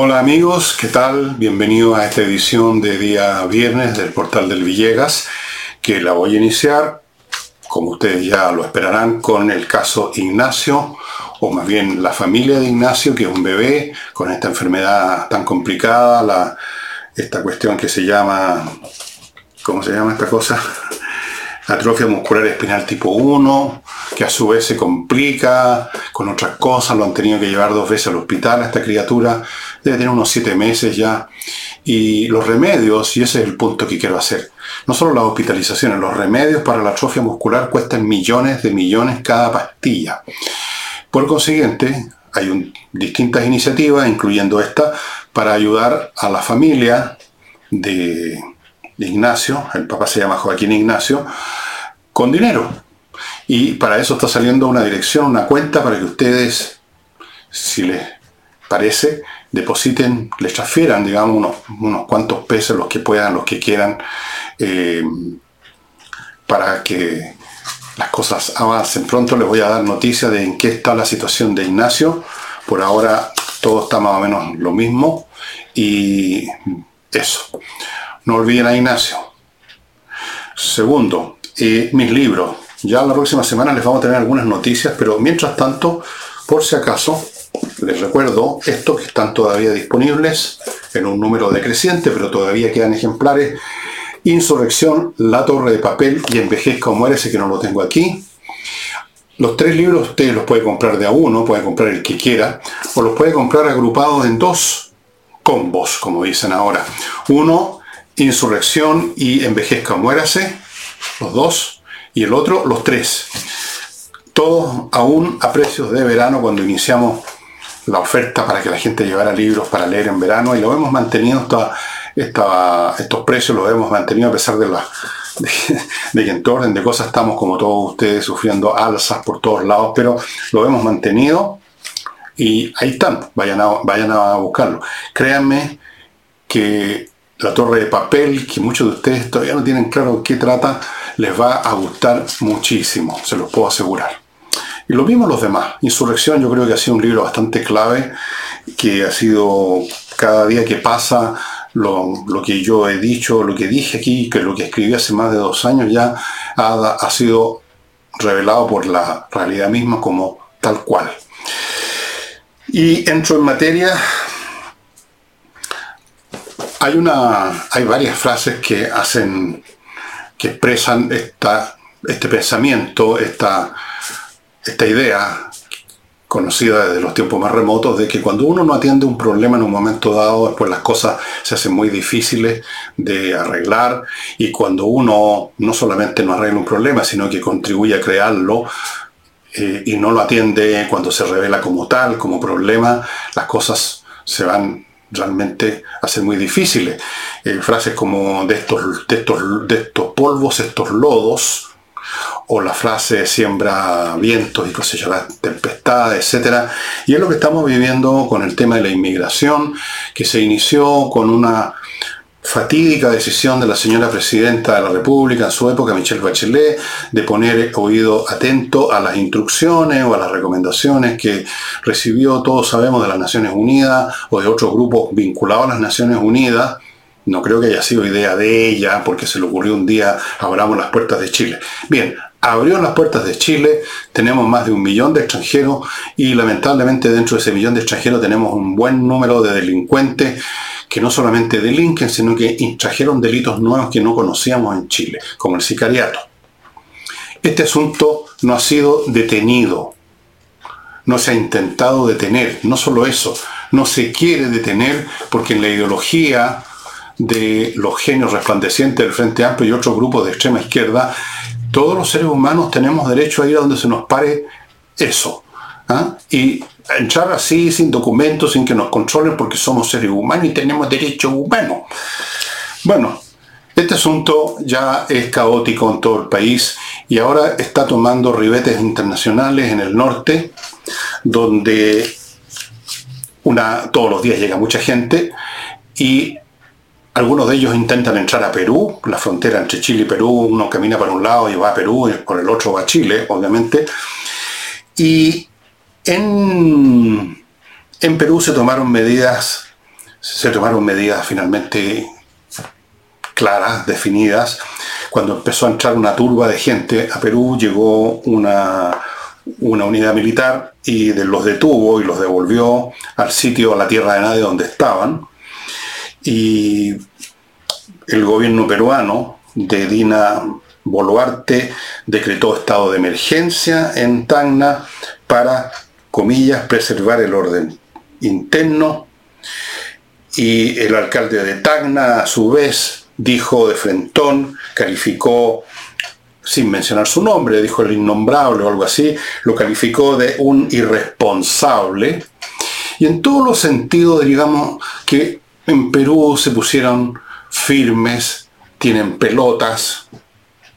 Hola amigos, ¿qué tal? Bienvenido a esta edición de día viernes del portal del Villegas, que la voy a iniciar, como ustedes ya lo esperarán, con el caso Ignacio, o más bien la familia de Ignacio, que es un bebé con esta enfermedad tan complicada, la, esta cuestión que se llama, ¿cómo se llama esta cosa? Atrofia muscular espinal tipo 1, que a su vez se complica con otras cosas, lo han tenido que llevar dos veces al hospital a esta criatura, debe tener unos siete meses ya. Y los remedios, y ese es el punto que quiero hacer, no solo las hospitalizaciones, los remedios para la atrofia muscular cuestan millones de millones cada pastilla. Por consiguiente, hay distintas iniciativas, incluyendo esta, para ayudar a la familia de Ignacio, el papá se llama Joaquín Ignacio, con dinero. Y para eso está saliendo una dirección, una cuenta para que ustedes, si les parece, depositen, les transfieran, digamos, unos, unos cuantos pesos, los que puedan, los que quieran, eh, para que las cosas avancen. Pronto les voy a dar noticias de en qué está la situación de Ignacio. Por ahora todo está más o menos lo mismo. Y eso. No olviden a Ignacio. Segundo, eh, mis libros. Ya la próxima semana les vamos a tener algunas noticias, pero mientras tanto, por si acaso, les recuerdo estos que están todavía disponibles en un número decreciente, pero todavía quedan ejemplares. Insurrección, La Torre de Papel y Envejezca o Muérese, que no lo tengo aquí. Los tres libros ustedes los pueden comprar de a uno, pueden comprar el que quiera, o los pueden comprar agrupados en dos combos, como dicen ahora. Uno, Insurrección y Envejezca Muérase, los dos, y el otro, los tres. Todos aún a precios de verano cuando iniciamos la oferta para que la gente llevara libros para leer en verano y lo hemos mantenido estos precios los hemos mantenido a pesar de, la, de, que en todo de cosas estamos como todos ustedes sufriendo alzas por todos lados, pero lo hemos mantenido y ahí están, vayan a, vayan a buscarlo. Créanme que la torre de papel, que muchos de ustedes todavía no tienen claro qué trata, les va a gustar muchísimo, se los puedo asegurar. Y lo mismo los demás. Insurrección yo creo que ha sido un libro bastante clave, que ha sido cada día que pasa lo, que yo he dicho, lo que dije aquí, que lo que escribí hace más de dos años ya ha, ha sido revelado por la realidad misma como tal cual. Y entro en materia. Hay, una, hay varias frases que hacen, que expresan esta, este pensamiento, esta, esta idea conocida desde los tiempos más remotos de que cuando uno no atiende un problema en un momento dado, después las cosas se hacen muy difíciles de arreglar y cuando uno no solamente no arregla un problema, sino que contribuye a crearlo eh, y no lo atiende cuando se revela como tal, como problema, las cosas se van realmente ser muy difíciles. Eh, frases como de estos, de estos, de estos polvos, estos lodos, o la frase siembra vientos y cosechará tempestades, etc. Y es lo que estamos viviendo con el tema de la inmigración, que se inició con una fatídica decisión de la señora presidenta de la República en su época, Michelle Bachelet, de poner oído atento a las instrucciones o a las recomendaciones que recibió, todos sabemos, de las Naciones Unidas o de otros grupos vinculados a las Naciones Unidas, no creo que haya sido idea de ella, porque se le ocurrió un día, abramos las puertas de Chile. Bien, abrió las puertas de Chile, tenemos más de un millón de extranjeros y lamentablemente dentro de ese millón de extranjeros tenemos un buen número de delincuentes que no solamente delinquen, sino que intrajeron delitos nuevos que no conocíamos en Chile, como el sicariato. Este asunto no ha sido detenido, no se ha intentado detener, no solo eso, no se quiere detener porque en la ideología de los genios resplandecientes del Frente Amplio y otros grupos de extrema izquierda, todos los seres humanos tenemos derecho a ir a donde se nos pare eso. ¿ah? Y entrar así, sin documentos, sin que nos controlen, porque somos seres humanos y tenemos derechos humanos. Bueno, este asunto ya es caótico en todo el país y ahora está tomando ribetes internacionales en el norte, donde una, todos los días llega mucha gente y algunos de ellos intentan entrar a Perú, la frontera entre Chile y Perú, uno camina para un lado y va a Perú, y por el otro va a Chile, obviamente. Y en, en Perú se tomaron medidas se tomaron medidas finalmente claras, definidas. Cuando empezó a entrar una turba de gente a Perú, llegó una, una unidad militar y los detuvo y los devolvió al sitio, a la tierra de nadie donde estaban. Y el gobierno peruano de Dina Boluarte decretó estado de emergencia en Tacna para, comillas, preservar el orden interno. Y el alcalde de Tacna, a su vez, dijo de frentón, calificó sin mencionar su nombre, dijo el innombrable o algo así, lo calificó de un irresponsable. Y en todos los sentidos, digamos, que en Perú se pusieron firmes, tienen pelotas,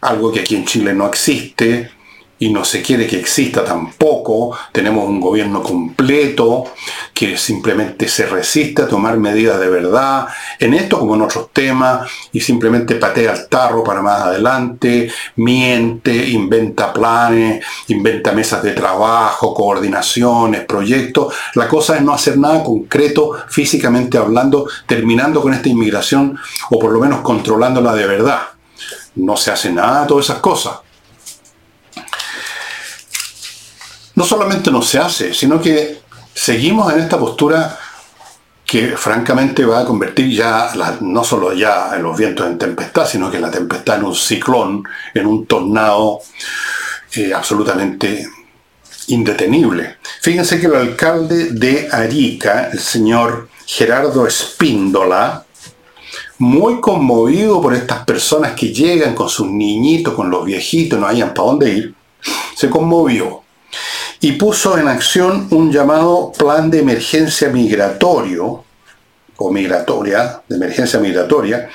algo que aquí en Chile no existe, y no se quiere que exista tampoco. Tenemos un gobierno completo que simplemente se resiste a tomar medidas de verdad en esto como en otros temas y simplemente patea el tarro para más adelante, miente, inventa planes, inventa mesas de trabajo, coordinaciones, proyectos. La cosa es no hacer nada concreto físicamente hablando, terminando con esta inmigración o por lo menos controlándola de verdad. No se hace nada todas esas cosas. No solamente no se hace, sino que seguimos en esta postura que francamente va a convertir ya, no solo ya en los vientos en tempestad, sino que la tempestad en un ciclón, en un tornado eh, absolutamente indetenible. Fíjense que el alcalde de Arica, el señor Gerardo Espíndola, muy conmovido por estas personas que llegan con sus niñitos, con los viejitos, no hayan para dónde ir, se conmovió y puso en acción un llamado plan de emergencia migratorio, o migratoria, de emergencia migratoria,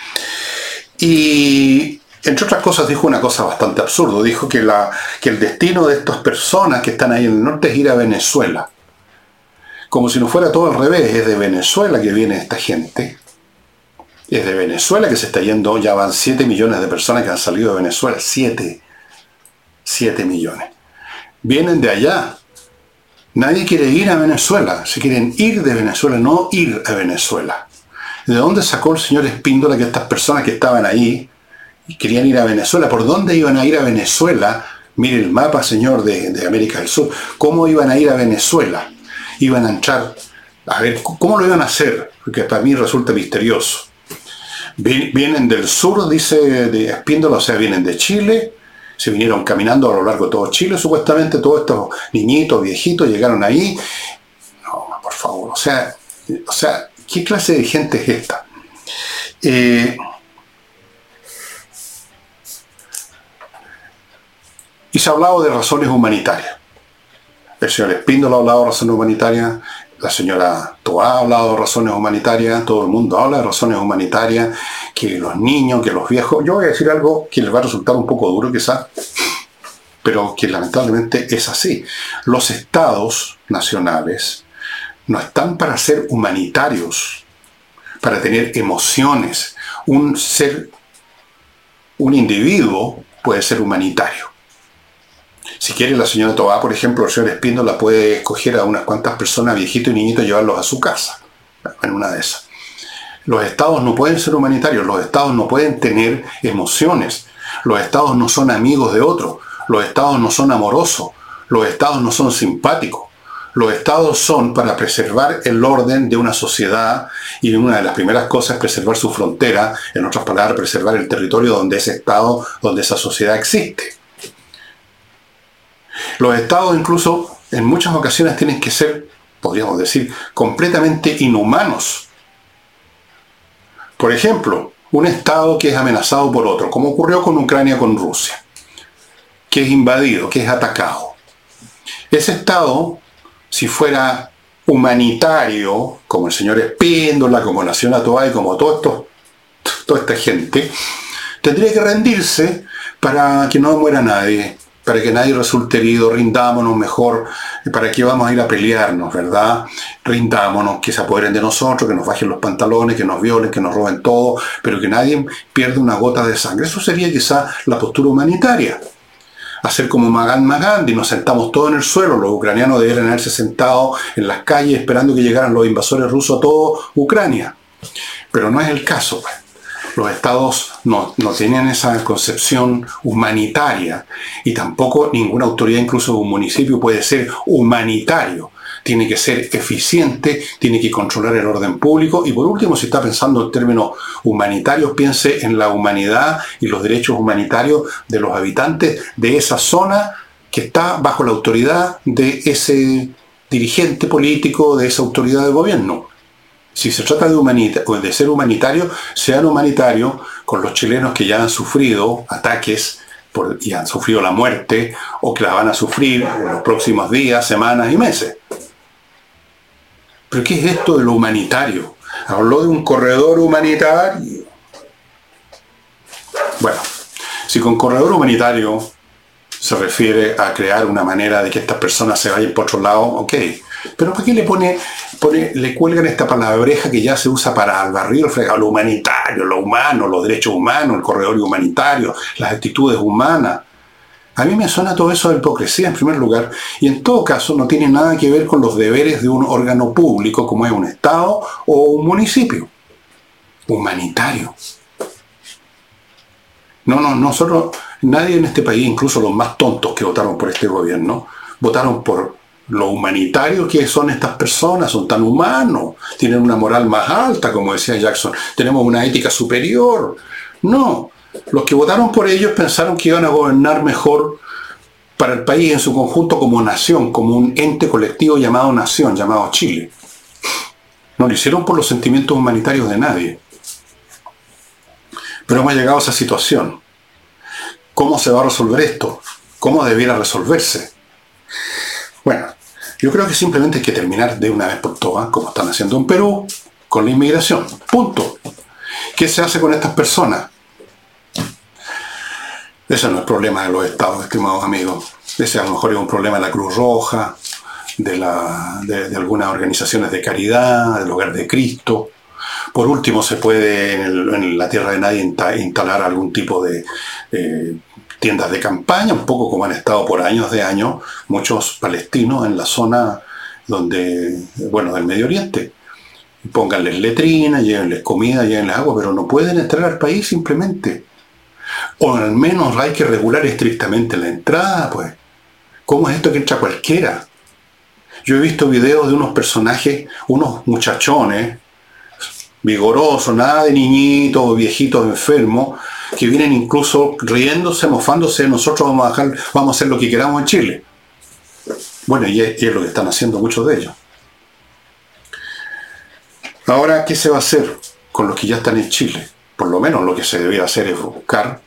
y entre otras cosas dijo una cosa bastante absurda, dijo que, la, que el destino de estas personas que están ahí en el norte es ir a Venezuela. Como si no fuera todo al revés, es de Venezuela que viene esta gente. Es de Venezuela que se está yendo, ya van 7 millones de personas que han salido de Venezuela, 7. 7 millones vienen de allá. Nadie quiere ir a Venezuela, se quieren ir de Venezuela, no ir a Venezuela. ¿De dónde sacó el señor Espíndola que estas personas que estaban ahí y querían ir a Venezuela? ¿Por dónde iban a ir a Venezuela? Mire el mapa, señor, de, América del Sur. ¿Cómo iban a ir a Venezuela? Iban a entrar, a ver, ¿cómo lo iban a hacer? Porque para mí resulta misterioso. Vienen del sur, dice de Espíndola, o sea, vienen de Chile, se vinieron caminando a lo largo de todo Chile, supuestamente todos estos niñitos, viejitos, llegaron ahí. No, por favor, o sea, o sea, ¿qué clase de gente es esta? Eh, y se ha hablado de razones humanitarias. El señor Espíndola ha hablado de razones humanitarias, la señora Toa ha hablado de razones humanitarias, todo el mundo habla de razones humanitarias, que los niños, que los viejos. Yo voy a decir algo que les va a resultar un poco duro quizás, pero que lamentablemente es así. Los estados nacionales no están para ser humanitarios, para tener emociones. Un ser, un individuo puede ser humanitario si quiere la señora Tobá, por ejemplo, el señor Espíndola puede escoger a unas cuantas personas, viejitos y niñitos, llevarlos a su casa, en una de esas. Los estados no pueden ser humanitarios, los estados no pueden tener emociones, los estados no son amigos de otros, los estados no son amorosos, los estados no son simpáticos. Los estados son para preservar el orden de una sociedad y una de las primeras cosas es preservar su frontera, en otras palabras, preservar el territorio donde ese estado, donde esa sociedad existe. Los estados incluso en muchas ocasiones tienen que ser, podríamos decir, completamente inhumanos. Por ejemplo, un estado que es amenazado por otro, como ocurrió con Ucrania con Rusia, que es invadido, que es atacado. Ese estado, si fuera humanitario, como el señor Espíndola, como Nación Toay, como todo esto, toda esta gente, tendría que rendirse para que no muera nadie, para que nadie resulte herido, rindámonos mejor, para qué vamos a ir a pelearnos, ¿verdad? Rindámonos, que se apoderen de nosotros, que nos bajen los pantalones, que nos violen, que nos roben todo, pero que nadie pierda una gota de sangre. Eso sería quizá la postura humanitaria. Hacer como Magan Magandi, nos sentamos todos en el suelo, los ucranianos deberían haberse sentado en las calles esperando que llegaran los invasores rusos a toda Ucrania. Pero no es el caso. Pues. Los estados no, no, tienen esa concepción humanitaria y tampoco ninguna autoridad, incluso un municipio, puede ser humanitario tiene que ser eficiente, tiene que controlar el orden público y por último, si está pensando en términos humanitarios, piense en la humanidad y los derechos humanitarios de los habitantes de esa zona que está bajo la autoridad de ese dirigente político, de esa autoridad de gobierno. Si se trata de, de ser humanitario, sean humanitarios con los chilenos que ya han sufrido ataques y han sufrido la muerte o que la van a sufrir en los próximos días, semanas y meses. ¿Pero qué es esto de lo humanitario? Habló de un corredor humanitario. Bueno, si con corredor humanitario se refiere a crear una manera de que estas personas se vayan por otro lado, ok. Pero ¿para qué le pone, le cuelgan esta palabreja que ya se usa para al barrio, lo humanitario, lo humano, los derechos humanos, el corredor humanitario, las actitudes humanas? A mí me suena todo eso de hipocresía en primer lugar y en todo caso no tiene nada que ver con los deberes de un órgano público como es un Estado o un municipio. Humanitario. No, no, nosotros, nadie en este país, incluso los más tontos que votaron por este gobierno, votaron por lo humanitario que son estas personas, son tan humanos, tienen una moral más alta, como decía Jackson, tenemos una ética superior. No, los que votaron por ellos pensaron que iban a gobernar mejor para el país en su conjunto como nación, como un ente colectivo llamado nación, llamado Chile. No lo hicieron por los sentimientos humanitarios de nadie. Pero hemos llegado a esa situación. ¿Cómo se va a resolver esto? ¿Cómo debiera resolverse? Bueno, yo creo que simplemente hay que terminar de una vez por todas, como están haciendo en Perú, con la inmigración. Punto. ¿Qué se hace con estas personas? Ese no es problema de los estados, estimados amigos. Ese a lo mejor es un problema de la Cruz Roja, de, algunas organizaciones de caridad, del Hogar de Cristo. Por último, se puede en, la tierra de nadie instalar algún tipo de eh, tiendas de campaña, un poco como han estado por años de años muchos palestinos en la zona donde, bueno, del Medio Oriente. Pónganles letrinas, llévenles comida, llévenles agua, pero no pueden entrar al país simplemente o al menos hay que regular estrictamente la entrada, pues. ¿Cómo es esto que entra cualquiera? Yo he visto videos de unos personajes, unos muchachones, vigorosos, nada de niñitos, viejitos enfermos, que vienen incluso riéndose, mofándose, nosotros vamos a, dejar, vamos a hacer lo que queramos en Chile. Bueno, y es, lo que están haciendo muchos de ellos. Ahora, ¿qué se va a hacer con los que ya están en Chile? Por lo menos lo que se debería hacer es buscar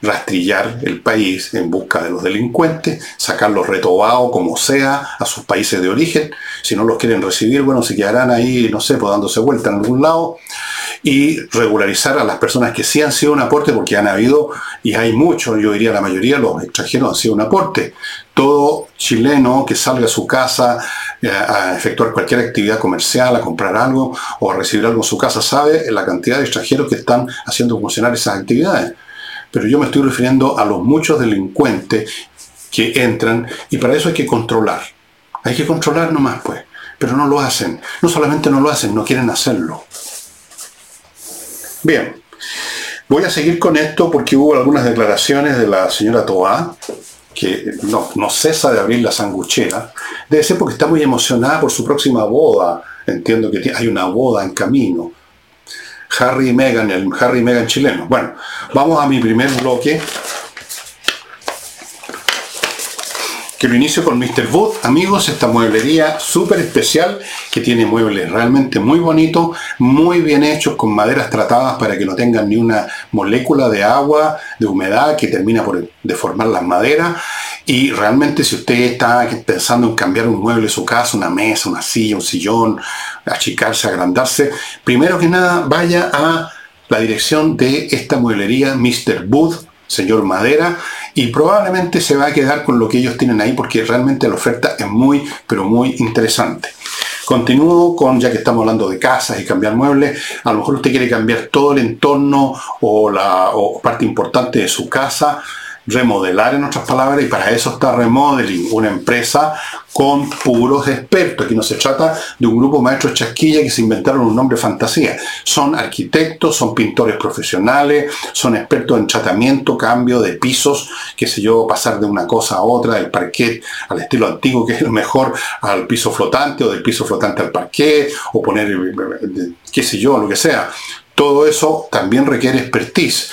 rastrillar el país en busca de los delincuentes, sacarlos retobados como sea a sus países de origen. Si no los quieren recibir, bueno, se quedarán ahí, no sé, pues dándose vuelta en algún lado. Y regularizar a las personas que sí han sido un aporte, porque han habido, y hay muchos, yo diría la mayoría, los extranjeros han sido un aporte. Todo chileno que salga a su casa eh, a efectuar cualquier actividad comercial, a comprar algo o a recibir algo en su casa, sabe la cantidad de extranjeros que están haciendo funcionar esas actividades pero yo me estoy refiriendo a los muchos delincuentes que entran y para eso hay que controlar. Hay que controlar nomás, pues. Pero no lo hacen. No solamente no lo hacen, no quieren hacerlo. Bien. Voy a seguir con esto porque hubo algunas declaraciones de la señora Toa, que no, no cesa de abrir la sanguchera. Debe ser porque está muy emocionada por su próxima boda. Entiendo que hay una boda en camino. Harry y Meghan, el Harry y Meghan chileno. Bueno, vamos a mi primer bloque. Que lo inicio con Mr. Wood. Amigos, esta mueblería súper especial que tiene muebles realmente muy bonitos, muy bien hechos, con maderas tratadas para que no tengan ni una molécula de agua, de humedad que termina por deformar las maderas y realmente si usted está pensando en cambiar un mueble de su casa, una mesa, una silla, un sillón, achicarse, agrandarse, primero que nada vaya a la dirección de esta mueblería Mr. Booth, señor Madera, y probablemente se va a quedar con lo que ellos tienen ahí porque realmente la oferta es muy, pero muy interesante. Continúo con, ya que estamos hablando de casas y cambiar muebles, a lo mejor usted quiere cambiar todo el entorno o, la, parte importante de su casa, remodelar en otras palabras y para eso está Remodeling, una empresa con puros expertos. Aquí no se trata de un grupo maestro chasquilla que se inventaron un nombre fantasía. Son arquitectos, son pintores profesionales, son expertos en tratamiento, cambio de pisos, qué sé yo, pasar de una cosa a otra, del parquet al estilo antiguo, que es lo mejor, al piso flotante o del piso flotante al parquet, o poner, qué sé yo, lo que sea. Todo eso también requiere expertise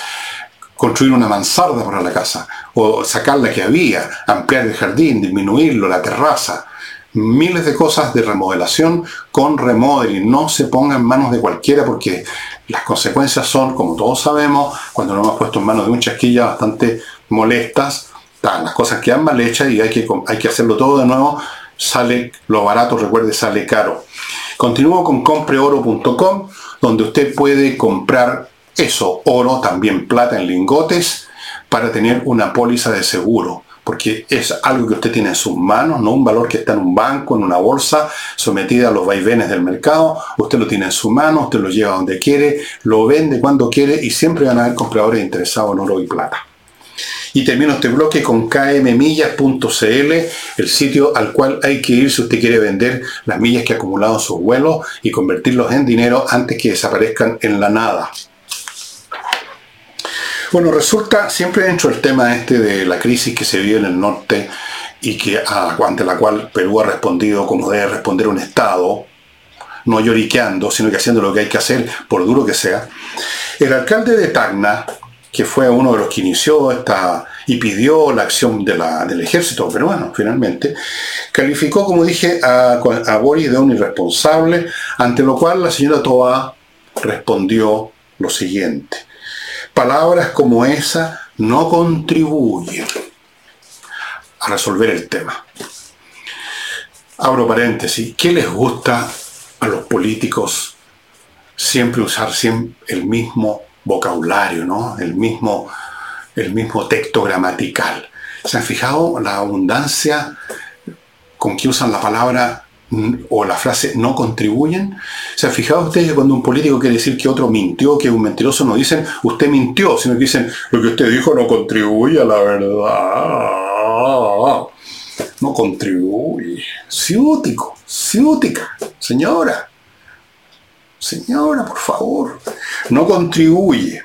construir una mansarda para la casa, o sacar la que había, ampliar el jardín, disminuirlo, la terraza. Miles de cosas de remodelación con remodeling. No se ponga en manos de cualquiera porque las consecuencias son, como todos sabemos, cuando lo hemos puesto en manos de un chasquilla bastante molestas. Las cosas quedan mal hechas y hay que, hay que hacerlo todo de nuevo. Sale lo barato, recuerde, sale caro. Continúo con compreoro.com, donde usted puede comprar eso, oro, también plata en lingotes, para tener una póliza de seguro, porque es algo que usted tiene en sus manos, no un valor que está en un banco, en una bolsa, sometida a los vaivenes del mercado, usted lo tiene en su mano, usted lo lleva donde quiere, lo vende cuando quiere y siempre van a haber compradores interesados en oro y plata. Y termino este bloque con kmmillas.cl, el sitio al cual hay que ir si usted quiere vender las millas que ha acumulado en sus vuelos y convertirlos en dinero antes que desaparezcan en la nada. Bueno, resulta siempre dentro del tema este de la crisis que se vive en el norte y que ante la cual Perú ha respondido como debe responder un Estado, no lloriqueando, sino que haciendo lo que hay que hacer, por duro que sea. El alcalde de Tacna, que fue uno de los que inició esta y pidió la acción del ejército peruano, finalmente, calificó, como dije, a, a Boris de un irresponsable, ante lo cual la señora Toa respondió lo siguiente. Palabras como esa no contribuyen a resolver el tema. Abro paréntesis, ¿qué les gusta a los políticos siempre usar el mismo vocabulario, ¿no? el, mismo, el mismo texto gramatical? ¿Se han fijado la abundancia con que usan la palabra o la frase no contribuyen. ¿Se han fijado ustedes que cuando un político quiere decir que otro mintió, que un mentiroso, no dicen usted mintió, sino que dicen lo que usted dijo no contribuye a la verdad. No contribuye. Ciútico, ciútica, señora. Señora, por favor, no contribuye.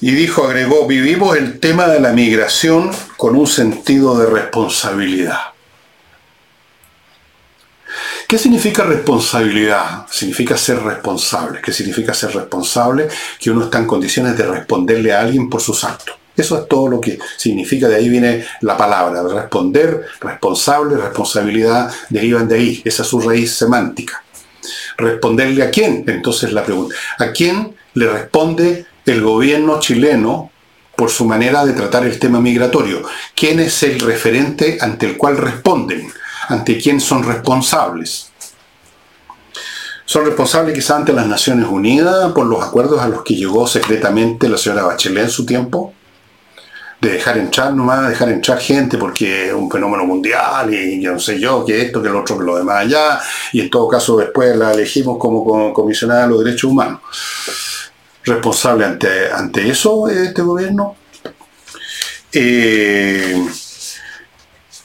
Y dijo, agregó, vivimos el tema de la migración con un sentido de responsabilidad. ¿Qué significa responsabilidad? Significa ser responsable. ¿Qué significa ser responsable? Que uno está en condiciones de responderle a alguien por sus actos. Eso es todo lo que significa, de ahí viene la palabra, responder, responsable, responsabilidad, derivan de ahí, esa es su raíz semántica. ¿Responderle a quién? Entonces la pregunta, ¿a quién le responde el gobierno chileno por su manera de tratar el tema migratorio? ¿Quién es el referente ante el cual responden? Ante quién son responsables. Son responsables quizá ante las Naciones Unidas por los acuerdos a los que llegó secretamente la señora Bachelet en su tiempo, de dejar entrar nomás, dejar entrar gente porque es un fenómeno mundial y yo no sé yo, que esto, que lo otro, que lo demás allá, y en todo caso después la elegimos como comisionada de los derechos humanos. Responsable ante, ante eso este gobierno. Eh,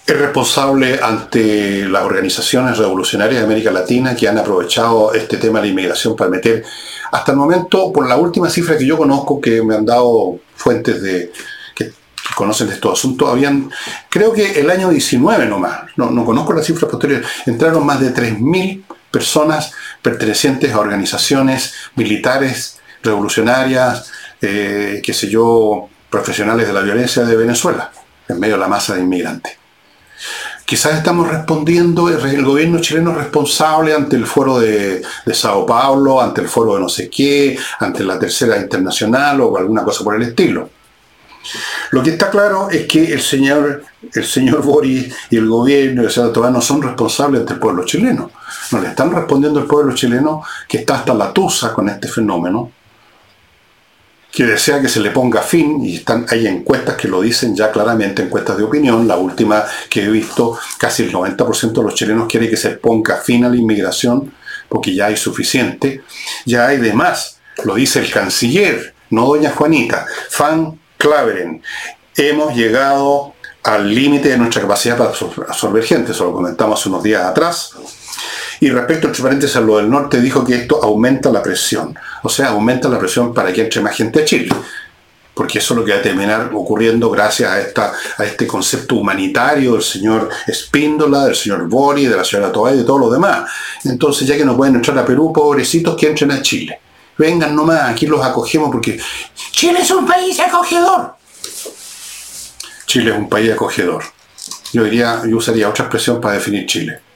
es responsable ante las organizaciones revolucionarias de América Latina que han aprovechado este tema de la inmigración para meter, hasta el momento, por la última cifra que yo conozco, que me han dado fuentes de que, conocen de estos asuntos, habían, creo que el año 19 nomás, no, no conozco las cifras posteriores, entraron más de 3.000 personas pertenecientes a organizaciones militares, revolucionarias, eh, qué sé yo, profesionales de la violencia de Venezuela, en medio de la masa de inmigrantes. Quizás estamos respondiendo, el gobierno chileno es responsable ante el foro de, Sao Paulo, ante el foro de no sé qué, ante la tercera internacional o alguna cosa por el estilo. Lo que está claro es que el señor, el señor Boris y el gobierno y el señor no son responsables ante el pueblo chileno. No le están respondiendo al pueblo chileno que está hasta la tusa con este fenómeno que desea que se le ponga fin, y están, hay encuestas que lo dicen ya claramente, encuestas de opinión, la última que he visto, casi el 90% de los chilenos quiere que se ponga fin a la inmigración, porque ya hay suficiente, ya hay de más, lo dice el canciller, no doña Juanita, fan Claveren, hemos llegado al límite de nuestra capacidad para absorber gente, eso lo comentamos unos días atrás. Y respecto, entre paréntesis, a lo del norte, dijo que esto aumenta la presión. O sea, aumenta la presión para que entre más gente a Chile. Porque eso es lo que va a terminar ocurriendo gracias a, esta, a este concepto humanitario del señor Espíndola, del señor Bori, de la señora Toay y de todos los demás. Entonces, ya que no pueden entrar a Perú, pobrecitos que entren a Chile. Vengan nomás, aquí los acogemos porque Chile es un país acogedor. Chile es un país acogedor. Yo diría, yo usaría otra expresión para definir Chile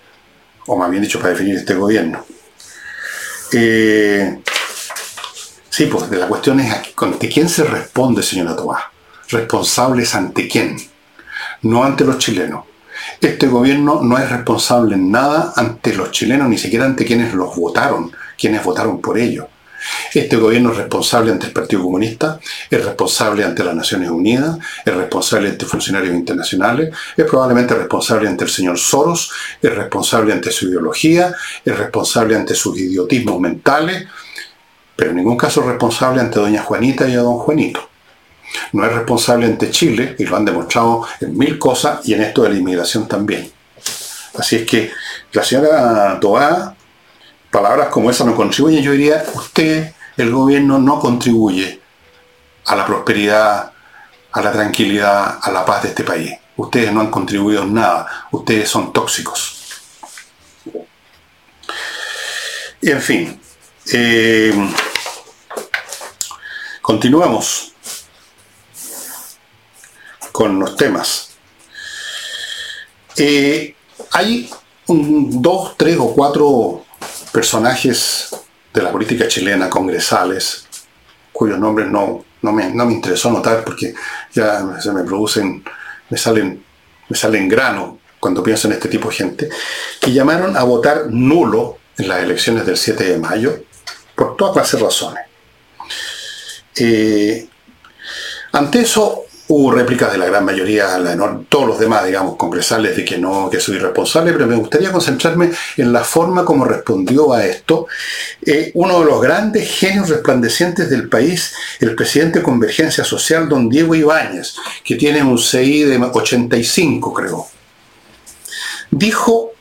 o más bien dicho, para definir este gobierno. Eh, sí, pues la cuestión es ante quién se responde, señora Tobá. Responsables ante quién, no ante los chilenos. Este gobierno no es responsable en nada ante los chilenos, ni siquiera ante quienes los votaron, quienes votaron por ellos. Este gobierno es responsable ante el Partido Comunista, es responsable ante las Naciones Unidas, es responsable ante funcionarios internacionales, es probablemente responsable ante el señor Soros, es responsable ante su ideología, es responsable ante sus idiotismos mentales, pero en ningún caso es responsable ante doña Juanita y a don Juanito. No es responsable ante Chile, y lo han demostrado en mil cosas, y en esto de la inmigración también. Así es que la señora Toá palabras como esa no contribuyen, yo diría, usted, el gobierno, no contribuye a la prosperidad, a la tranquilidad, a la paz de este país. Ustedes no han contribuido en nada, ustedes son tóxicos. Y en fin, eh, continuamos con los temas. Eh, hay dos, tres o cuatro personajes de la política chilena, congresales, cuyos nombres no, no, me, no me interesó notar porque ya se me producen, me salen, me salen grano cuando pienso en este tipo de gente, que llamaron a votar nulo en las elecciones del 7 de mayo por todas clases de razones. Eh, ante eso, Hubo réplicas de la gran mayoría, todos los demás, digamos, congresales de que no, que soy irresponsable, pero me gustaría concentrarme en la forma como respondió a esto eh, uno de los grandes genios resplandecientes del país, el presidente de Convergencia Social, don Diego Ibáñez, que tiene un CI de 85, creo. Dijo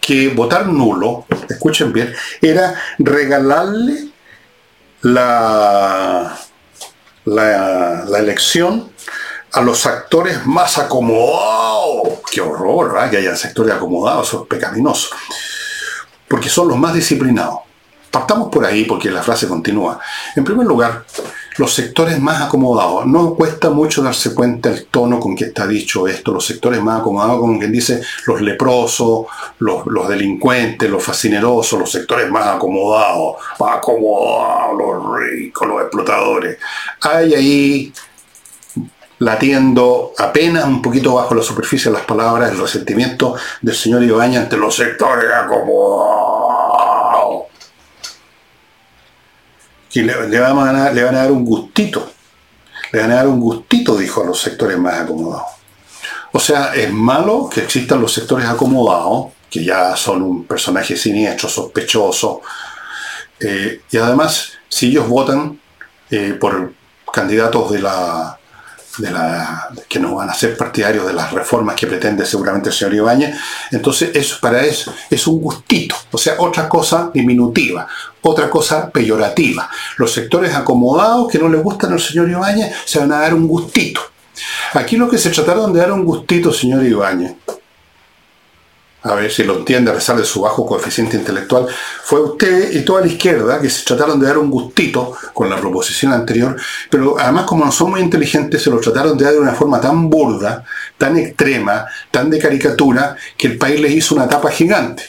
que votar nulo, escuchen bien, era regalarle la, la, la elección a los actores más acomodados. Qué horror, ¿verdad? Que haya sectores acomodados, eso es. Porque son los más disciplinados. Partamos por ahí porque la frase continúa. En primer lugar, los sectores más acomodados. No cuesta mucho darse cuenta el tono con que está dicho esto. Los sectores más acomodados, como quien dice, los leprosos, los, los delincuentes, los fascinerosos, los sectores más acomodados, acomodados, los ricos, los explotadores. Hay ahí latiendo apenas un poquito bajo la superficie de las palabras el resentimiento del señor Ibaña ante los sectores acomodados. Que le, van a dar, un gustito. Le van a dar un gustito, dijo a los sectores más acomodados. O sea, es malo que existan los sectores acomodados, que ya son un personaje siniestro, sospechoso. Eh, y además, si ellos votan eh, por candidatos de la de la, que no van a ser partidarios de las reformas que pretende seguramente el señor Ibáñez. Entonces, eso para eso es un gustito, o sea, otra cosa diminutiva, otra cosa peyorativa. Los sectores acomodados que no les gustan al señor Ibáñez se van a dar un gustito. Aquí lo que se trataron de dar un gustito, señor Ibáñez, a ver si lo entiende a pesar de su bajo coeficiente intelectual, fue usted y toda la izquierda que se trataron de dar un gustito con la proposición anterior, pero además como no son muy inteligentes, se lo trataron de dar de una forma tan burda, tan extrema, tan de caricatura, que el país les hizo una tapa gigante.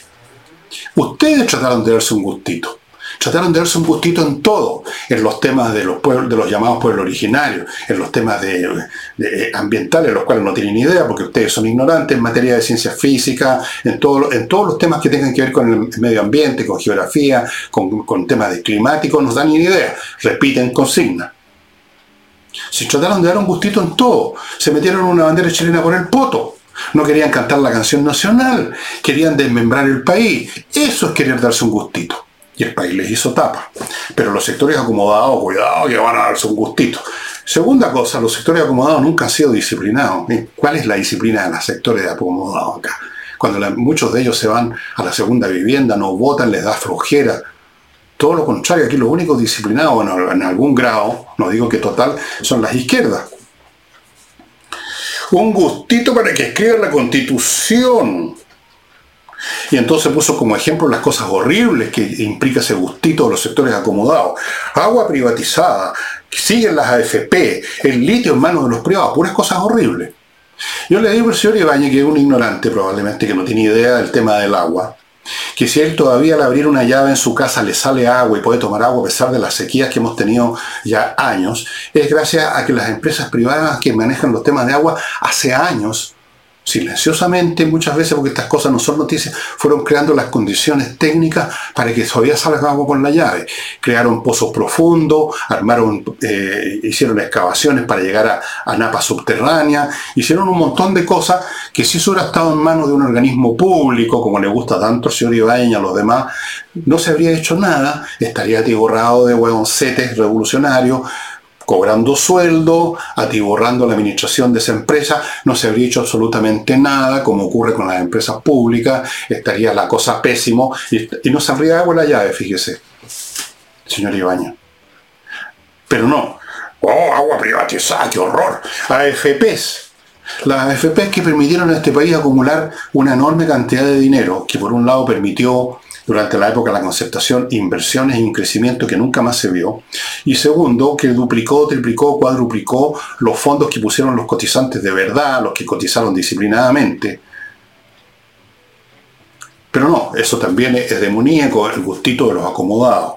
Ustedes trataron de darse un gustito. Trataron de darse un gustito en todo, en los temas de los, de los llamados pueblos originarios, en los temas de, ambientales, los cuales no tienen ni idea porque ustedes son ignorantes en materia de ciencia física, en, todo, en todos los temas que tengan que ver con el medio ambiente, con geografía, con, con temas de climáticos, no dan ni idea, repiten consignas. Se trataron de dar un gustito en todo, se metieron una bandera chilena por el poto. No querían cantar la canción nacional, querían desmembrar el país. Eso es querer darse un gustito y el país les hizo tapa. Pero los sectores acomodados, cuidado, que van a darse un gustito. Segunda cosa, los sectores acomodados nunca han sido disciplinados. ¿Cuál es la disciplina de los sectores acomodados acá? Cuando muchos de ellos se van a la segunda vivienda, no votan, les da flojera. Todo lo contrario, aquí los únicos disciplinados, bueno, en algún grado, no digo que total, son las izquierdas. Un gustito para que escriban la constitución. Y entonces puso como ejemplo las cosas horribles que implica ese gustito de los sectores acomodados. Agua privatizada, siguen las AFP, el litio en manos de los privados, puras cosas horribles. Yo le digo al señor Ibañez, que es un ignorante probablemente, que no tiene idea del tema del agua, que si él todavía al abrir una llave en su casa le sale agua y puede tomar agua a pesar de las sequías que hemos tenido ya años, es gracias a que las empresas privadas que manejan los temas de agua hace años silenciosamente muchas veces, porque estas cosas no son noticias, fueron creando las condiciones técnicas para que todavía salga agua con la llave. Crearon pozos profundos, armaron, eh, hicieron excavaciones para llegar a, a napas subterráneas, hicieron un montón de cosas que si eso hubiera estado en manos de un organismo público, como le gusta tanto al señor Ibañez y a los demás, no se habría hecho nada, estaría atiborrado de huevoncetes revolucionarios, cobrando sueldo, atiborrando la administración de esa empresa, no se habría hecho absolutamente nada, como ocurre con las empresas públicas, estaría la cosa pésimo y, no se habría agua la llave, fíjese, señor Ibaña. Pero no, oh, agua privatizada, qué horror. AFPs. Las AFPs que permitieron a este país acumular una enorme cantidad de dinero, que por un lado permitió durante la época de la concertación inversiones y un crecimiento que nunca más se vio. Y segundo, que duplicó, triplicó, cuadruplicó los fondos que pusieron los cotizantes de verdad, los que cotizaron disciplinadamente. Pero no, eso también es demoníaco, el gustito de los acomodados.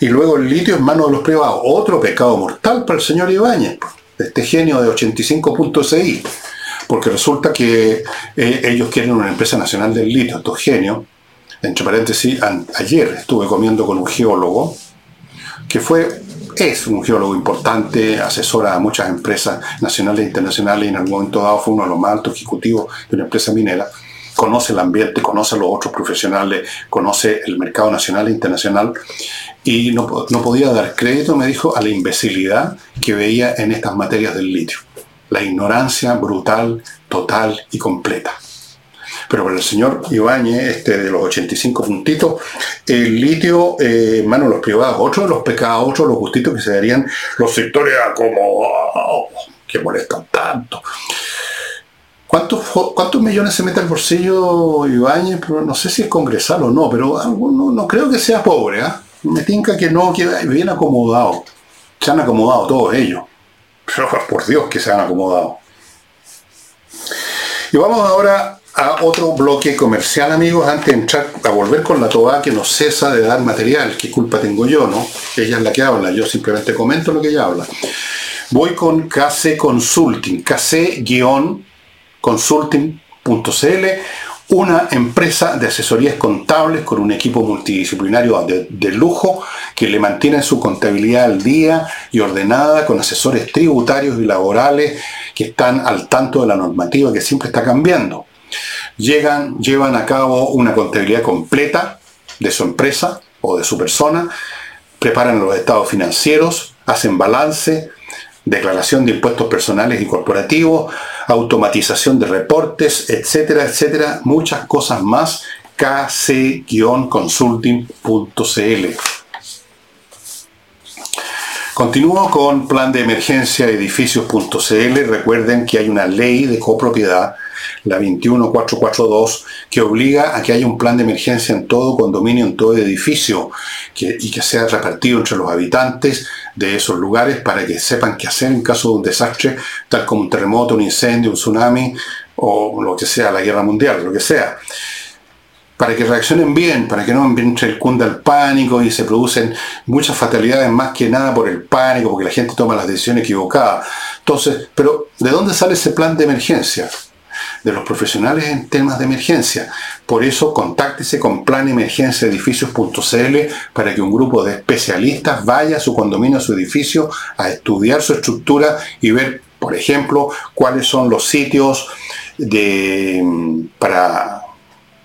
Y luego el litio en manos de los privados, otro pecado mortal para el señor Ibáñez, este genio de 85.6 porque resulta que eh, ellos quieren una empresa nacional del litio, estos genios, entre paréntesis, ayer estuve comiendo con un geólogo que fue, es un geólogo importante, asesora a muchas empresas nacionales e internacionales y en algún momento dado fue uno de los más altos ejecutivos de una empresa minera. Conoce el ambiente, conoce a los otros profesionales, conoce el mercado nacional e internacional y no, no podía dar crédito, me dijo, a la imbecilidad que veía en estas materias del litio. La ignorancia brutal, total y completa. Pero para el señor Ibáñez, este de los 85 puntitos, el litio, eh, mano los privados, otro de los pecados, otro de los gustitos que se darían los sectores acomodados, que molestan tanto. ¿Cuántos, ¿Cuántos millones se mete al bolsillo Ibáñez? No sé si es congresal o no, pero no, creo que sea pobre. ¿ah? Me tinca que no, que bien acomodado. Se han acomodado todos ellos. Pero por Dios que se han acomodado. Y vamos ahora a otro bloque comercial, amigos, antes de entrar a volver con la toba que no cesa de dar material. ¿Qué culpa tengo yo, no? Ella es la que habla, yo simplemente comento lo que ella habla. Voy con KC Consulting, kc-consulting.cl, una empresa de asesorías contables con un equipo multidisciplinario de, lujo que le mantiene su contabilidad al día y ordenada con asesores tributarios y laborales que están al tanto de la normativa que siempre está cambiando llegan, llevan a cabo una contabilidad completa de su empresa o de su persona, preparan los estados financieros, hacen balance, declaración de impuestos personales y corporativos, automatización de reportes, etcétera, etcétera, muchas cosas más, kc-consulting.cl. Continúo con plan de emergencia edificios.cl. Recuerden que hay una ley de copropiedad la 21442, que obliga a que haya un plan de emergencia en todo condominio, en todo edificio, y que sea repartido entre los habitantes de esos lugares para que sepan qué hacer en caso de un desastre, tal como un terremoto, un incendio, un tsunami o lo que sea, la guerra mundial, lo que sea para que reaccionen bien, para que no entre el cunda el pánico y se producen muchas fatalidades más que nada por el pánico, porque la gente toma las decisiones equivocadas. Entonces, pero ¿de dónde sale ese plan de emergencia? De los profesionales en temas de emergencia. Por eso, contáctese con planemergenciaedificios.cl para que un grupo de especialistas vaya a su condominio, a su edificio, a estudiar su estructura y ver, por ejemplo, cuáles son los sitios de, para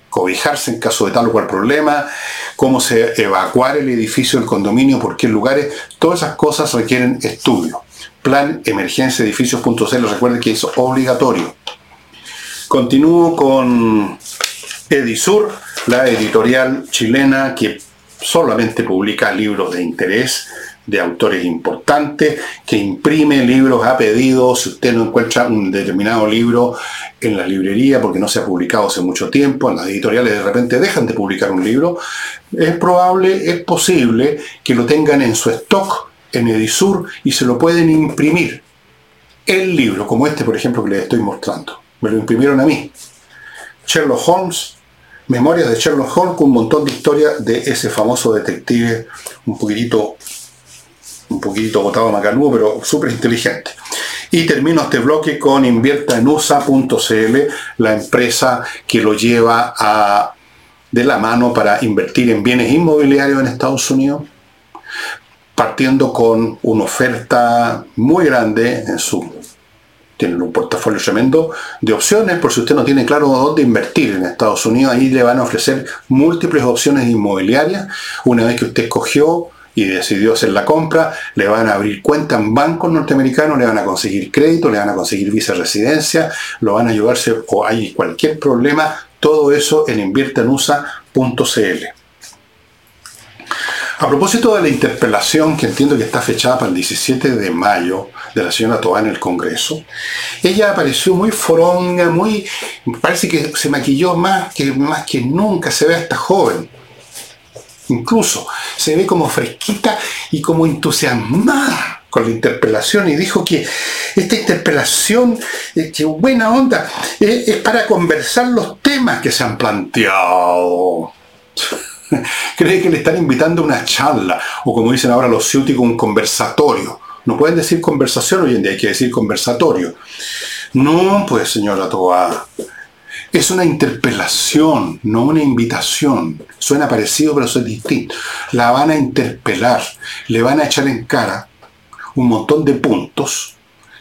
cobijarse en caso de tal o cual problema, cómo se evacuar el edificio, el condominio, por qué lugares, todas esas cosas requieren estudio planemergenciaedificios.cl. Recuerden que es obligatorio. Continúo con Edisur, la editorial chilena que solamente publica libros de interés de autores importantes, que imprime libros a pedido. Si usted no encuentra un determinado libro en la librería porque no se ha publicado hace mucho tiempo, en las editoriales de repente dejan de publicar un libro, es probable, es posible que lo tengan en su stock en Edisur y se lo pueden imprimir. El libro, como este por ejemplo que les estoy mostrando, me lo imprimieron a mí. Sherlock Holmes, Memorias de Sherlock Holmes, con un montón de historias de ese famoso detective, un poquitito un poquito botado macanudo, pero súper inteligente. Y termino este bloque con inviertaenusa.cl, la empresa que lo lleva de la mano para invertir en bienes inmobiliarios en Estados Unidos, partiendo con una oferta muy grande en su tienen un portafolio tremendo de opciones, por si usted no tiene claro dónde invertir en Estados Unidos, ahí le van a ofrecer múltiples opciones inmobiliarias. Una vez que usted escogió y decidió hacer la compra, le van a abrir cuenta en bancos norteamericanos, le van a conseguir crédito, le van a conseguir visa residencia, lo van a ayudarse o hay cualquier problema, todo eso en inviertenusa.cl. A propósito de la interpelación que entiendo que está fechada para el 17 de mayo de la señora Toa en el Congreso, ella apareció muy foronga, muy, parece que se maquilló más que, más que nunca, se ve hasta joven incluso se ve como fresquita y como entusiasmada con la interpelación y dijo que esta interpelación, eh, que buena onda, eh, es para conversar los temas que se han planteado. Cree que le están invitando a una charla, o como dicen ahora los ciúticos, un conversatorio. No pueden decir conversación hoy en día, hay que decir conversatorio. No, pues señora Toa, es una interpelación, no una invitación. Suena parecido, pero eso es distinto. La van a interpelar, le van a echar en cara un montón de puntos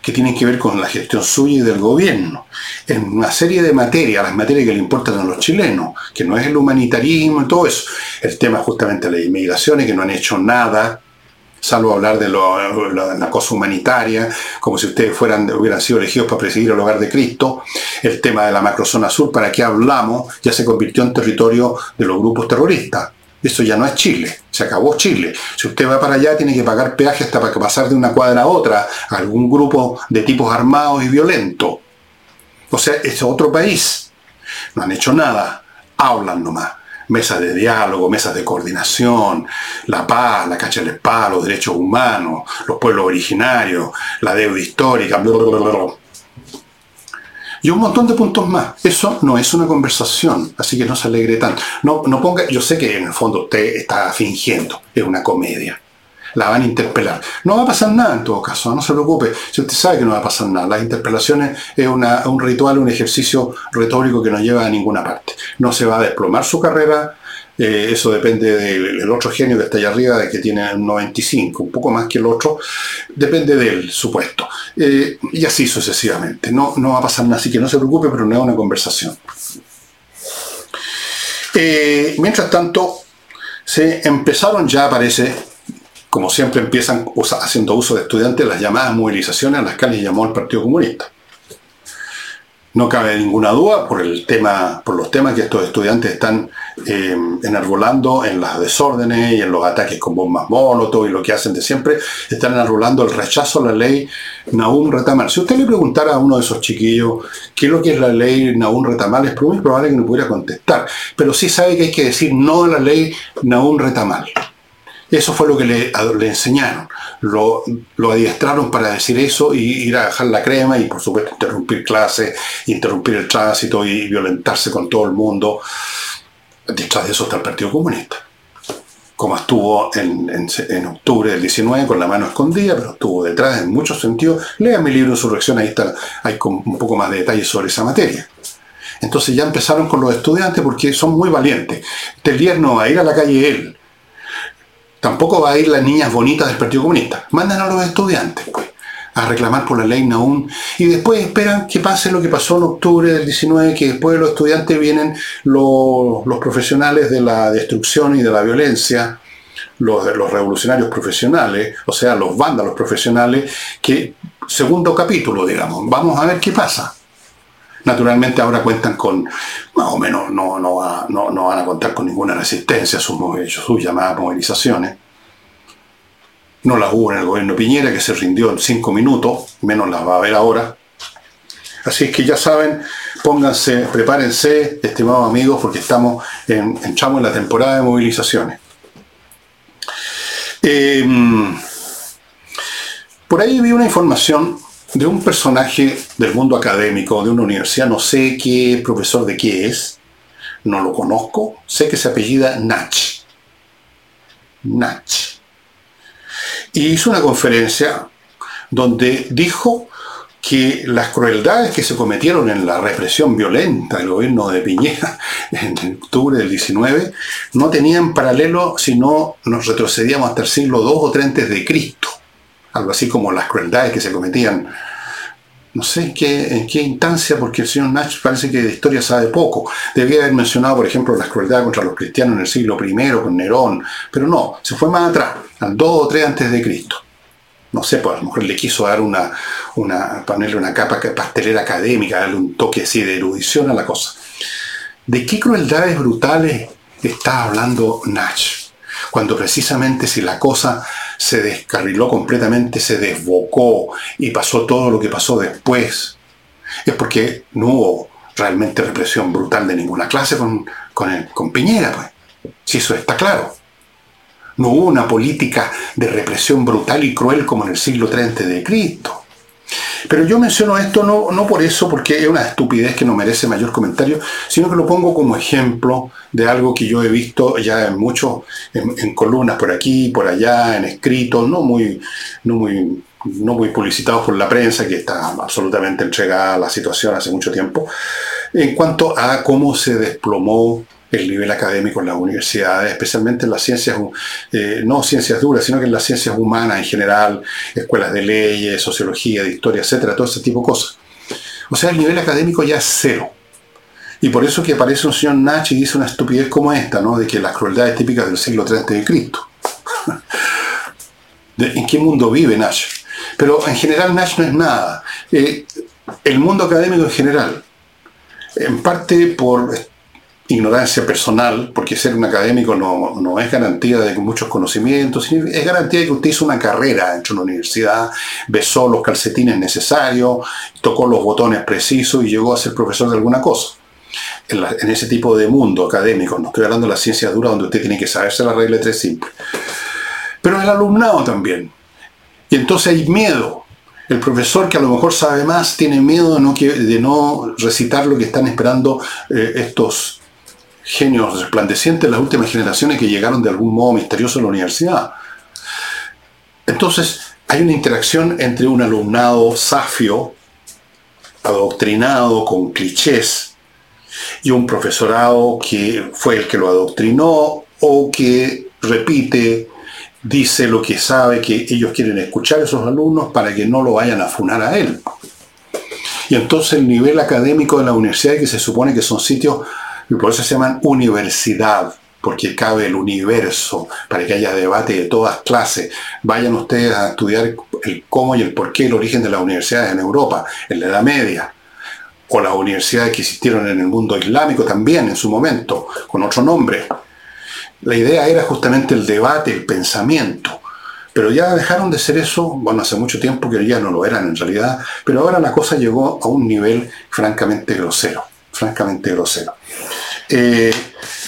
que tienen que ver con la gestión suya y del gobierno, en una serie de materias, las materias que le importan a los chilenos, que no es el humanitarismo y todo eso, el tema justamente de las inmigraciones, que no han hecho nada, salvo hablar de la cosa humanitaria, como si ustedes fueran, hubieran sido elegidos para presidir el hogar de Cristo, el tema de la macrozona sur, ¿para qué hablamos? Ya se convirtió en territorio de los grupos terroristas. Eso ya no es Chile, se acabó Chile. Si usted va para allá tiene que pagar peaje hasta para pasar de una cuadra a otra algún grupo de tipos armados y violentos. O sea, es otro país. No han hecho nada, hablan nomás mesas de diálogo, mesas de coordinación, la paz, la cacha del paz, los derechos humanos, los pueblos originarios, la deuda histórica, y un montón de puntos más. Eso no es una conversación, así que no se alegre tanto. No, no ponga, yo sé que en el fondo usted está fingiendo, es una comedia la van a interpelar. No va a pasar nada en todo caso, no se preocupe. Si usted sabe que no va a pasar nada, las interpelaciones es un ritual, un ejercicio retórico que no lleva a ninguna parte. No se va a desplomar su carrera, eh, eso depende del otro genio que está allá arriba, de que tiene un 95, un poco más que el otro, depende del supuesto. Eh, y así sucesivamente. No, no va a pasar nada, así que no se preocupe, pero no es una conversación. Eh, mientras tanto, se empezaron ya, parece, como siempre empiezan haciendo uso de estudiantes, las llamadas movilizaciones a las que llamó el Partido Comunista. No cabe ninguna duda por, el tema, por los temas que estos estudiantes están eh, enarbolando en las desórdenes y en los ataques con bombas molotov y lo que hacen de siempre, están enarbolando el rechazo a la ley Nahum Retamal. Si usted le preguntara a uno de esos chiquillos qué es lo que es la ley Nahum Retamal, es muy probable que no pudiera contestar, pero sí sabe que hay que decir no a la ley Nahum Retamal. Eso fue lo que le, enseñaron. Lo, adiestraron para decir eso y ir a dejar la crema y por supuesto interrumpir clases, interrumpir el tránsito y violentarse con todo el mundo. Detrás de eso está el Partido Comunista. Como estuvo en, octubre del 19 con la mano escondida, pero estuvo detrás en muchos sentidos. Lea mi libro Insurrección, ahí está, hay un poco más de detalles sobre esa materia. Entonces ya empezaron con los estudiantes porque son muy valientes. Telier no va a ir a la calle él, Tampoco va a ir las niñas bonitas del Partido Comunista. Mandan a los estudiantes, pues, a reclamar por la ley Naún y después esperan que pase lo que pasó en octubre del 19, que después de los estudiantes vienen los, profesionales de la destrucción y de la violencia, los, revolucionarios profesionales, o sea, los vándalos profesionales, que segundo capítulo, digamos, vamos a ver qué pasa. Naturalmente ahora cuentan con, más o menos, no, no, no, van a contar con ninguna resistencia sus, sus llamadas movilizaciones. No las hubo en el gobierno Piñera, que se rindió en cinco minutos, menos las va a haber ahora. Así es que ya saben, pónganse, prepárense, estimados amigos, porque estamos en, entramos en la temporada de movilizaciones. Em, por ahí vi una información de un personaje del mundo académico, de una universidad, no sé qué profesor de qué es, no lo conozco, sé que se apellida Nach. Nach. Y hizo una conferencia donde dijo que las crueldades que se cometieron en la represión violenta del gobierno de Piñera en octubre del 19 no tenían paralelo si no nos retrocedíamos hasta el siglo II o III antes de Cristo. Algo así como las crueldades que se cometían, no sé en qué, en qué instancia, porque el señor Nach parece que de historia sabe poco. Debía haber mencionado, por ejemplo, las crueldades contra los cristianos en el siglo I con Nerón, pero no, se fue más atrás, al II o III antes de Cristo no sé, pues a lo mejor le quiso dar una, una, ponerle una capa pastelera académica, darle un toque así de erudición a la cosa. ¿De qué crueldades brutales está hablando Nach? Cuando precisamente si la cosa se descarriló completamente, se desbocó y pasó todo lo que pasó después, es porque no hubo realmente represión brutal de ninguna clase con, con, con Piñera, pues. Si eso está claro. No hubo una política de represión brutal y cruel como en el siglo III de Cristo. Pero yo menciono esto no, no, por eso, porque es una estupidez que no merece mayor comentario, sino que lo pongo como ejemplo de algo que yo he visto ya en muchos, en, columnas por aquí, por allá, en escritos, no muy, no muy, no muy publicitados por la prensa, que está absolutamente entregada a la situación hace mucho tiempo, en cuanto a cómo se desplomó el nivel académico en las universidades, especialmente en las ciencias, eh, no ciencias duras, sino que en las ciencias humanas en general, escuelas de leyes, sociología, de historia, etcétera, todo ese tipo de cosas. O sea, el nivel académico ya es cero. Y por eso que aparece un señor Nach y dice una estupidez como esta, ¿no? De que las crueldades típicas del siglo III de Cristo. ¿En qué mundo vive Nach? Pero en general Nach no es nada. Eh, el mundo académico en general, en parte por ignorancia personal, porque ser un académico no, es garantía de muchos conocimientos, es garantía de que usted hizo una carrera dentro de una universidad, besó los calcetines necesarios, tocó los botones precisos y llegó a ser profesor de alguna cosa. En, ese tipo de mundo académico, no estoy hablando de la ciencia dura donde usted tiene que saberse la regla de tres simple. Pero el alumnado también. Y entonces hay miedo. El profesor que a lo mejor sabe más tiene miedo de no, de no recitar lo que están esperando eh, estos genios resplandecientes, las últimas generaciones que llegaron de algún modo misterioso a la universidad. Entonces, hay una interacción entre un alumnado safio, adoctrinado con clichés, y un profesorado que fue el que lo adoctrinó o que repite, dice lo que sabe que ellos quieren escuchar a esos alumnos para que no lo vayan a funar a él. Y entonces el nivel académico de la universidad, que se supone que son sitios y por eso se llaman universidad, porque cabe el universo, para que haya debate de todas clases. Vayan ustedes a estudiar el cómo y el por qué, el origen de las universidades en Europa, en la Edad Media, o las universidades que existieron en el mundo islámico también en su momento, con otro nombre. La idea era justamente el debate, el pensamiento. Pero ya dejaron de ser eso, bueno, hace mucho tiempo que ya no lo eran en realidad, pero ahora la cosa llegó a un nivel francamente grosero, francamente grosero. Eh,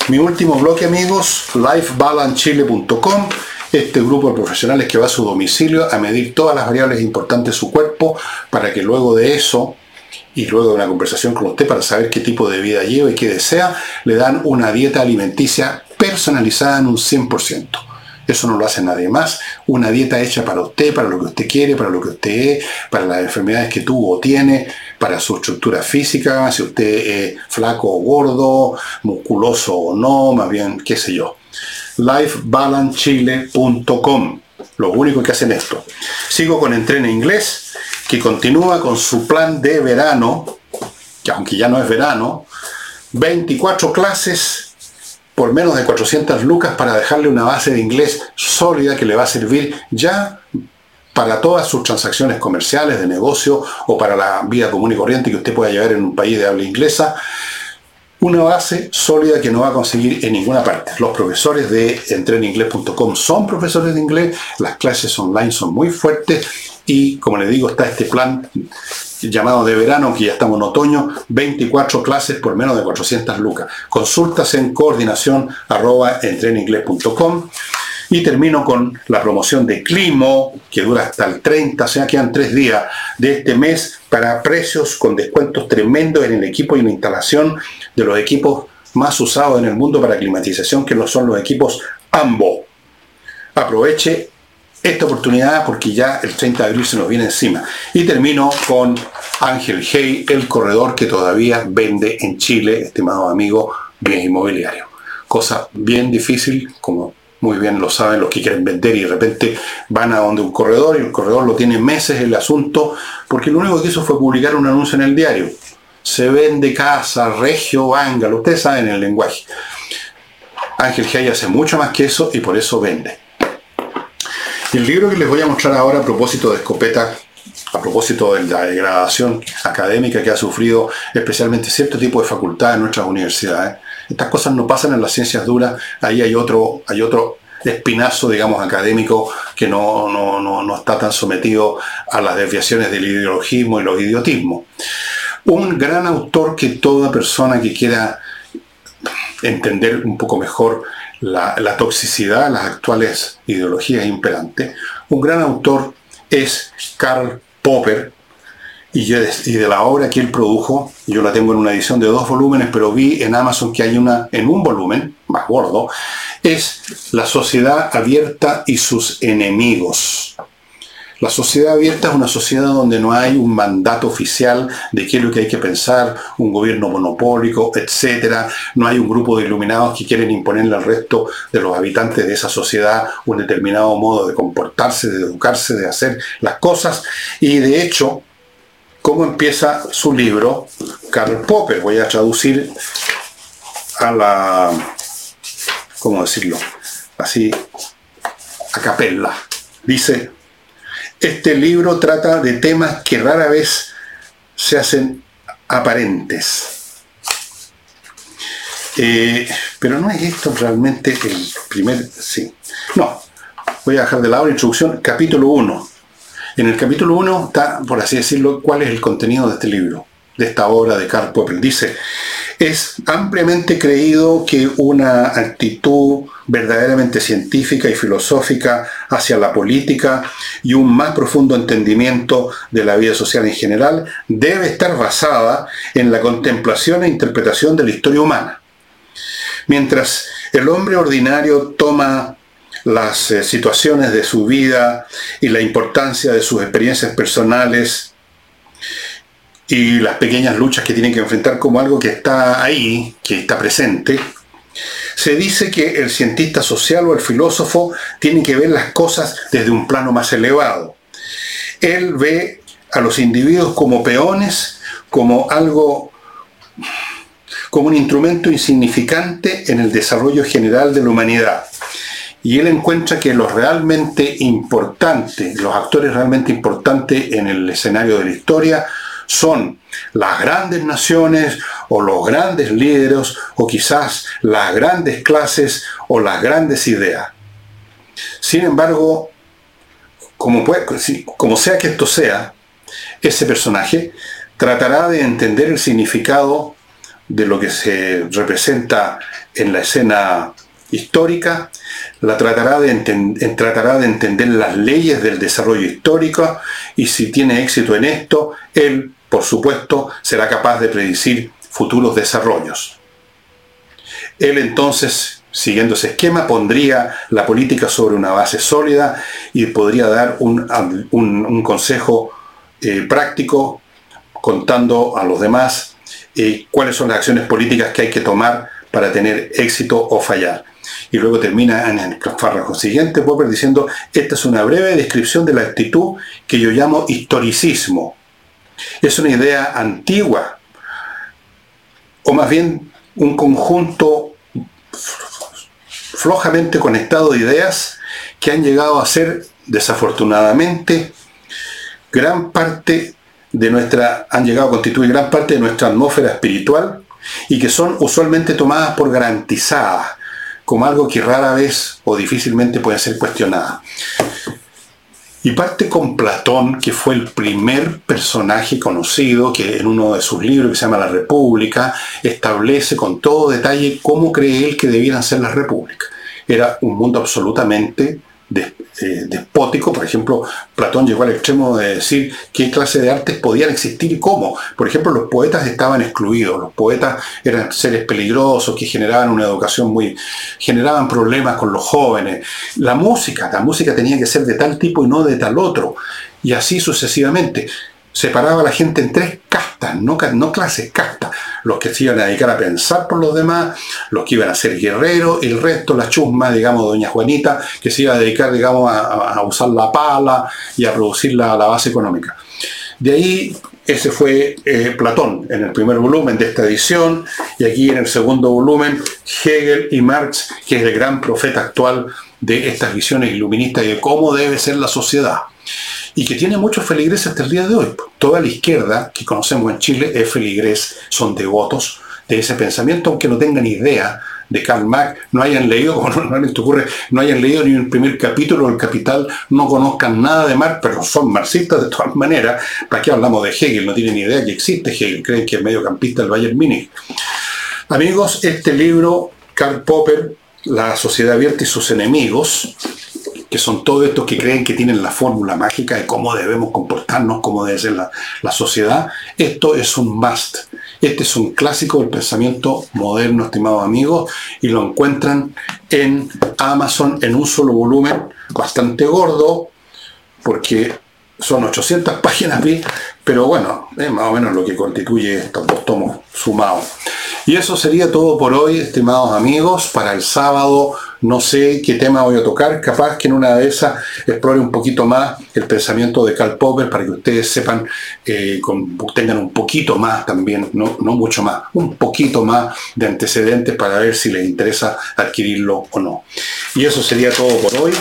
mi último bloque, amigos, lifebalancechile.com, este grupo de profesionales que va a su domicilio a medir todas las variables importantes de su cuerpo para que luego de eso y luego de una conversación con usted para saber qué tipo de vida lleva y qué desea, le dan una dieta alimenticia personalizada en un 100%. Eso no lo hace nadie más. Una dieta hecha para usted, para lo que usted quiere, para lo que usted es, para las enfermedades que tuvo o tiene, para su estructura física, si usted es flaco o gordo, musculoso o no, más bien, qué sé yo. lifebalancechile.com Lo único que hacen esto. Sigo con Entrena Inglés, que continúa con su plan de verano, que aunque ya no es verano, 24 clases por menos de 400 lucas para dejarle una base de inglés sólida que le va a servir ya para todas sus transacciones comerciales, de negocio o para la vida común y corriente que usted pueda llevar en un país de habla inglesa. Una base sólida que no va a conseguir en ninguna parte. Los profesores de entreninglés.com son profesores de inglés, las clases online son muy fuertes y, como le digo, está este plan llamado de verano, que ya estamos en otoño, 24 clases por menos de 400 lucas. Consultas en coordinación arroba y termino con la promoción de Climo, que dura hasta el 30, o sea, quedan tres días de este mes para precios con descuentos tremendos en el equipo y la instalación de los equipos más usados en el mundo para climatización, que no son los equipos AMBO. Aproveche esta oportunidad porque ya el 30 de abril se nos viene encima. Y termino con Ángel Hey, el corredor que todavía vende en Chile, estimado amigo, bien inmobiliario. Cosa bien difícil, como muy bien lo saben los que quieren vender y de repente van a donde un corredor y el corredor lo tiene meses el asunto, porque lo único que hizo fue publicar un anuncio en el diario. Se vende casa, regio, ángalo, ustedes saben el lenguaje. Ángel Hay hace mucho más que eso y por eso vende. El libro que les voy a mostrar ahora a propósito de escopeta, a propósito de la degradación académica que ha sufrido especialmente cierto tipo de facultades en nuestras universidades, estas cosas no pasan en las ciencias duras, ahí hay otro, hay otro espinazo, digamos, académico que no, no, está tan sometido a las desviaciones del ideologismo y los idiotismos. Un gran autor que toda persona que quiera entender un poco mejor la, toxicidad de las actuales ideologías imperantes, un gran autor es Karl Popper, y, de la obra que él produjo, yo la tengo en una edición de dos volúmenes, pero vi en Amazon que hay una en un volumen, más gordo, es La sociedad abierta y sus enemigos. La sociedad abierta es una sociedad donde no hay un mandato oficial de qué es lo que hay que pensar, un gobierno monopólico, etc. No hay un grupo de iluminados que quieren imponerle al resto de los habitantes de esa sociedad un determinado modo de comportarse, de educarse, de hacer las cosas. Y de hecho, cómo empieza su libro Karl Popper. Voy a traducir a la, ¿cómo decirlo? Así, a capella. Dice, este libro trata de temas que rara vez se hacen aparentes. Eh, pero no es esto realmente el primer, sí. No, voy a dejar de lado la introducción, capítulo 1 en el capítulo 1 está, por así decirlo, cuál es el contenido de este libro, de esta obra de Karl Popper. Dice, es ampliamente creído que una actitud verdaderamente científica y filosófica hacia la política y un más profundo entendimiento de la vida social en general debe estar basada en la contemplación e interpretación de la historia humana. Mientras el hombre ordinario toma las eh, situaciones de su vida y la importancia de sus experiencias personales y las pequeñas luchas que tienen que enfrentar como algo que está ahí, que está presente, se dice que el cientista social o el filósofo tiene que ver las cosas desde un plano más elevado. Él ve a los individuos como peones, como algo, como un instrumento insignificante en el desarrollo general de la humanidad y él encuentra que los realmente importantes, los actores realmente importantes en el escenario de la historia son las grandes naciones o los grandes líderes o quizás las grandes clases o las grandes ideas. Sin embargo, como, como sea que esto sea, ese personaje tratará de entender el significado de lo que se representa en la escena histórica, la tratará de, tratará de entender las leyes del desarrollo histórico y si tiene éxito en esto, él, por supuesto, será capaz de predecir futuros desarrollos. Él entonces, siguiendo ese esquema, pondría la política sobre una base sólida y podría dar un, consejo eh, práctico contando a los demás eh, cuáles son las acciones políticas que hay que tomar para tener éxito o fallar y luego termina en el párrafo siguiente Popper diciendo, esta es una breve descripción de la actitud que yo llamo historicismo. Es una idea antigua, o más bien un conjunto flojamente conectado de ideas que han llegado a ser, desafortunadamente, gran parte de nuestra, han llegado a constituir gran parte de nuestra atmósfera espiritual y que son usualmente tomadas por garantizadas, como algo que rara vez o difícilmente puede ser cuestionada. Y parte con Platón, que fue el primer personaje conocido que en uno de sus libros que se llama La República establece con todo detalle cómo cree él que debieran ser las repúblicas. Era un mundo absolutamente despótico. Por ejemplo, Platón llegó al extremo de decir qué clase de artes podían existir y cómo. Por ejemplo, los poetas estaban excluidos. Los poetas eran seres peligrosos que generaban una educación muy... generaban problemas con los jóvenes. La música, la música tenía que ser de tal tipo y no de tal otro. Y así sucesivamente separaba a la gente en tres castas, no, clases, castas. Los que se iban a dedicar a pensar por los demás, los que iban a ser guerreros, el resto, la chusma, digamos, doña Juanita, que se iba a dedicar, digamos, a, usar la pala y a producir la, base económica. De ahí, ese fue eh, Platón en el primer volumen de esta edición, y aquí en el segundo volumen, Hegel y Marx, que es el gran profeta actual de estas visiones iluministas y de cómo debe ser la sociedad y que tiene muchos feligreses hasta el día de hoy. Toda la izquierda que conocemos en Chile es feligres, son devotos de ese pensamiento, aunque no tengan idea de Karl Marx, no hayan leído, como normalmente ocurre, no hayan leído ni el primer capítulo del Capital, no conozcan nada de Marx, pero son marxistas de todas maneras. ¿Para qué hablamos de Hegel? No tienen ni idea que existe Hegel, creen que es mediocampista del Bayern Múnich. Amigos, este libro, Karl Popper, La sociedad abierta y sus enemigos, que son todos estos que creen que tienen la fórmula mágica de cómo debemos comportarnos, cómo debe ser la, sociedad. Esto es un must. Este es un clásico del pensamiento moderno, estimados amigos, y lo encuentran en Amazon en un solo volumen, bastante gordo, porque son 800 páginas, pero bueno, es más o menos lo que constituye estos dos tomos sumados. Y eso sería todo por hoy, estimados amigos. Para el sábado no sé qué tema voy a tocar. Capaz que en una de esas explore un poquito más el pensamiento de Karl Popper para que ustedes sepan, eh, tengan un poquito más también, no, no mucho más, un poquito más de antecedentes para ver si les interesa adquirirlo o no. Y eso sería todo por hoy.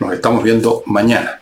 Nos estamos viendo mañana.